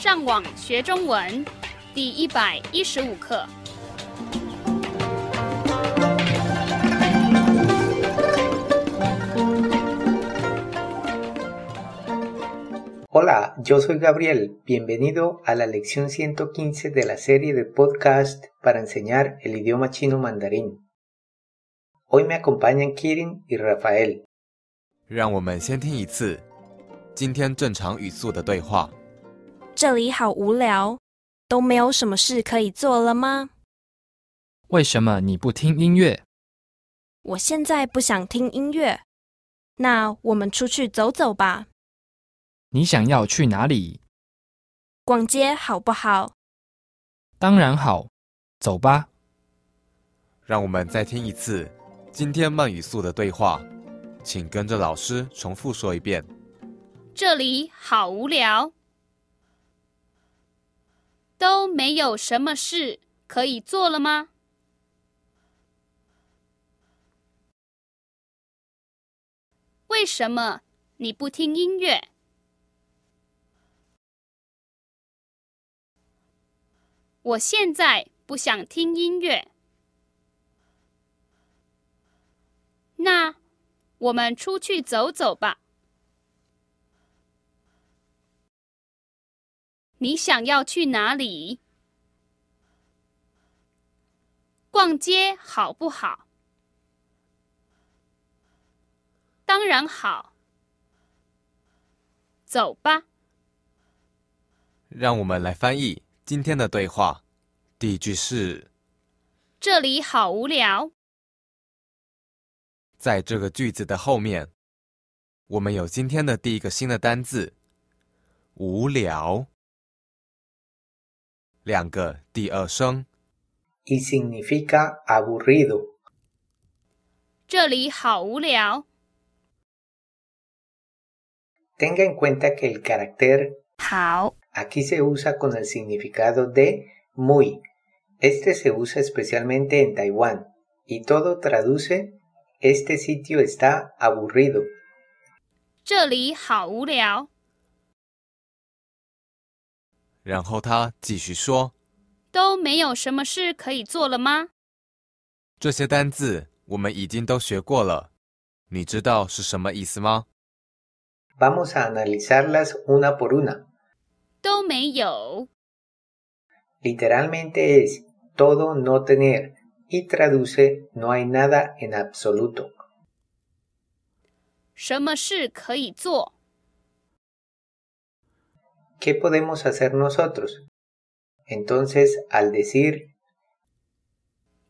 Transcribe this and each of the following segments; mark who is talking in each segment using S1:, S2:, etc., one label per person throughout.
S1: 上网学中文第一百一十五课。
S2: Hola, yo soy Gabriel. Bienvenido a la lección 115 de la serie de podcast para enseñar el idioma chino mandarín. Hoy me acompañan Kirin y Rafael.
S3: 让我们先听一次今天正常语速的对话。
S4: 这里好无聊，都没有什么事可以做了吗？
S5: 为什么你不听音乐？
S4: 我现在不想听音乐，那我们出去走走吧，
S5: 你想要去哪里？
S4: 逛街好不好？
S5: 当然好，走吧。
S3: 让我们再听一次今天慢语速的对话，请跟着老师重复说一遍。
S1: 这里好无聊，都没有什么事可以做了吗？为什么你不听音乐？我现在不想听音乐。那我们出去走走吧。你想要去哪里？逛街好不好？当然好。走吧。
S3: 让我们来翻译今天的对话。第一句是
S1: 这里好无聊。
S3: 在这个句子的后面，我们有今天的第一个新的单字“无聊”，两个第二声。
S2: Y significa aburrido.
S1: 这里好无聊。
S2: Tenga en cuenta que el carácter
S1: 好，
S2: aquí se usa con el significado de muy. Este se usa especialmente en Taiwán y todo traduce este sitio está aburrido.
S1: 这里好无聊。
S3: 然后他继续说
S1: 都没有什么事可以做了吗？：“
S3: 这些单字我们已经都学过了，你知道是什么意思吗
S2: ？Vamos a analizarlas una por una.
S1: 都没有。
S2: Literalmente es todo no tener y traduce no hay nada en absoluto.
S1: 什么事可以做？
S2: ¿Qué podemos hacer nosotros? Entonces, al decir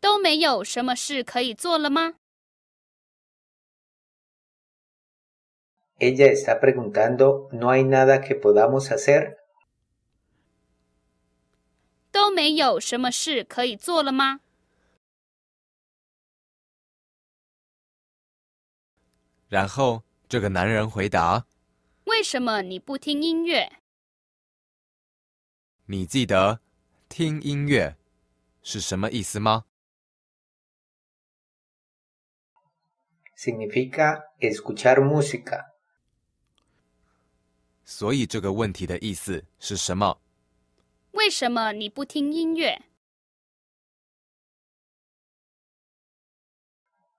S1: 都没有什么事可以做了吗
S2: ？ella está preguntando no hay nada que podamos hacer,
S1: 都没有什么事可以做了吗？
S3: 然后这个男人回答
S1: 为什么你不听音乐？：“
S3: 你记得听音乐是什么意思吗
S2: ？significa escuchar música.
S3: 所以这个问题的意思是什么？
S1: 为什么你不听音乐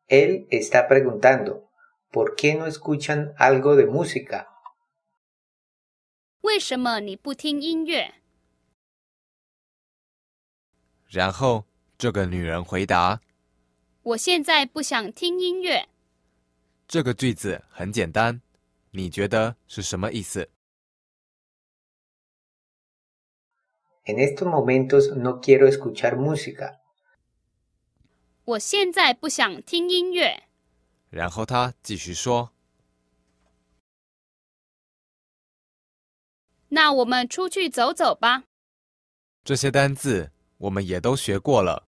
S2: ？Él está preguntando, ¿por qué no escuchan algo de música?
S1: 为什么你不听音乐？
S3: 然后这个女人回答
S1: 我现在不想听音乐。：“
S3: 这个句子很简单，你觉得是什么意思？”
S2: En estos momentos no quiero escuchar música.
S1: 我现在不想听音乐。
S3: 然后他继续说
S1: 那我们出去走走吧。：“
S3: 这些单字我们也都学过了。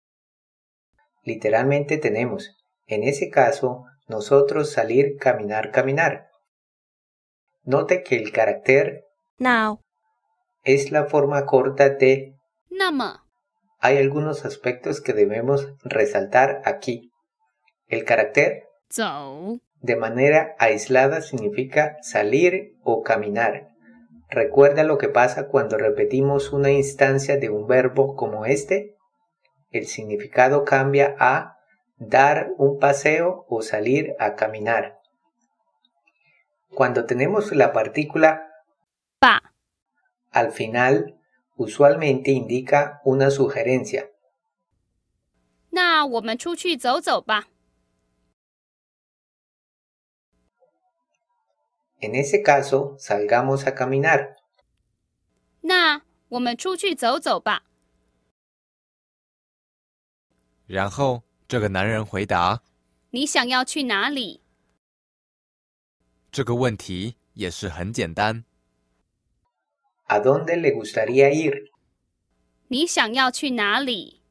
S2: Literalmente tenemos, en ese caso, nosotros salir, caminar, caminar. Note que el carácter
S4: 那
S2: es la forma corta de
S1: 那么，
S2: hay algunos aspectos que debemos resaltar aquí. El carácter
S1: 走，
S2: de manera aislada significa salir o caminar, ¿Recuerda lo que pasa cuando repetimos una instancia de un verbo como este? El significado cambia a dar un paseo o salir a caminar. Cuando tenemos la partícula
S1: 吧，
S2: al final, usualmente indica una sugerencia.
S1: 那我们出去走走吧。
S2: En ese caso, salgamos a caminar.
S1: 那我们出去走走吧。
S3: 然后这个男人回答
S1: 你想要去哪里？
S3: 这个问题也是很简单。
S2: ¿A dónde le gustaría ir?
S1: 你想要去哪里？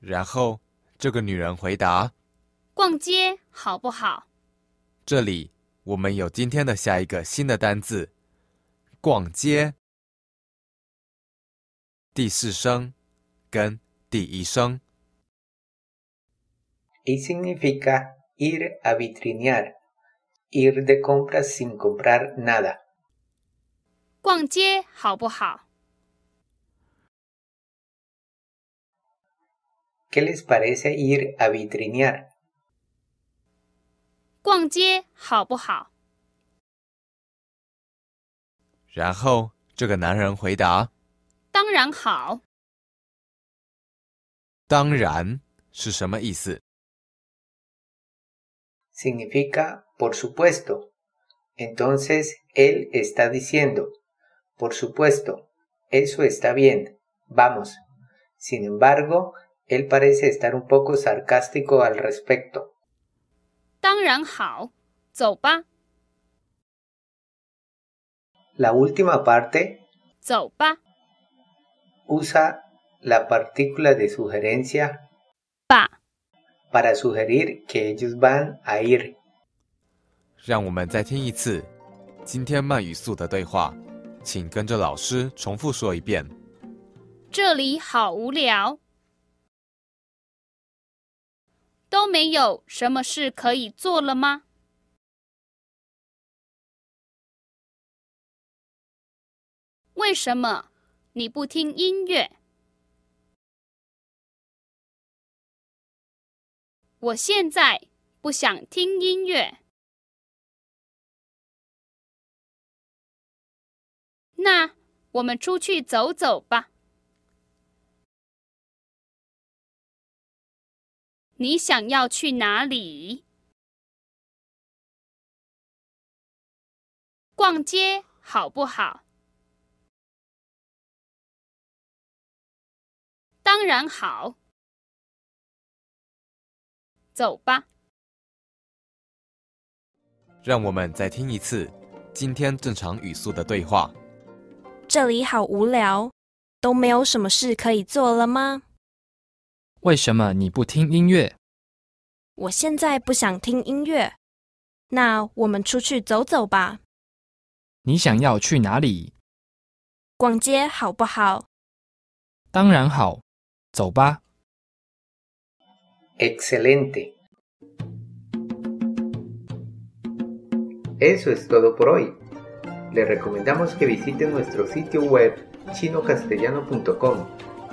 S3: 然后这个女人回答
S1: 逛街好不好？
S3: 这里我们有今天的下一个新的单字“逛街”，第四声跟第一声。
S2: Y significa ir a vitrinear, ir de compras sin comprar nada.
S1: 逛街好不好
S2: ？¿Qué les parece ir a vitrinear?
S1: 逛街好不好？
S3: 然后这个男人回答
S1: 当然好。：“
S3: 当然是什么意思？
S2: Significa por supuesto. Entonces él está diciendo, por supuesto, eso está bien, vamos. Sin embargo, él parece estar un poco sarcástico al respecto.
S1: 当然好，走吧
S2: ，La última parte
S1: 走吧
S2: ，usa la partícula de sugerencia
S1: 吧。
S2: para sugerir que ellos van a ir.
S3: 让我们再听一次今天慢语速的对话，请跟着老师重复说一遍。
S1: 这里好无聊，都没有什么事可以做了吗？为什么你不听音乐？我现在不想听音乐。那我们出去走走吧。你想要去哪里？逛街好不好？当然好。走吧。
S3: 让我们再听一次今天正常语速的对话。
S4: 这里好无聊，都没有什么事可以做了吗？
S5: 为什么你不听音乐？
S4: 我现在不想听音乐，那我们出去走走吧，
S5: 你想要去哪里？
S4: 逛街好不好？
S5: 当然好，走吧。
S2: Excelente. Eso es todo por hoy. Le recomendamos que visite nuestro sitio web chinocastellano.com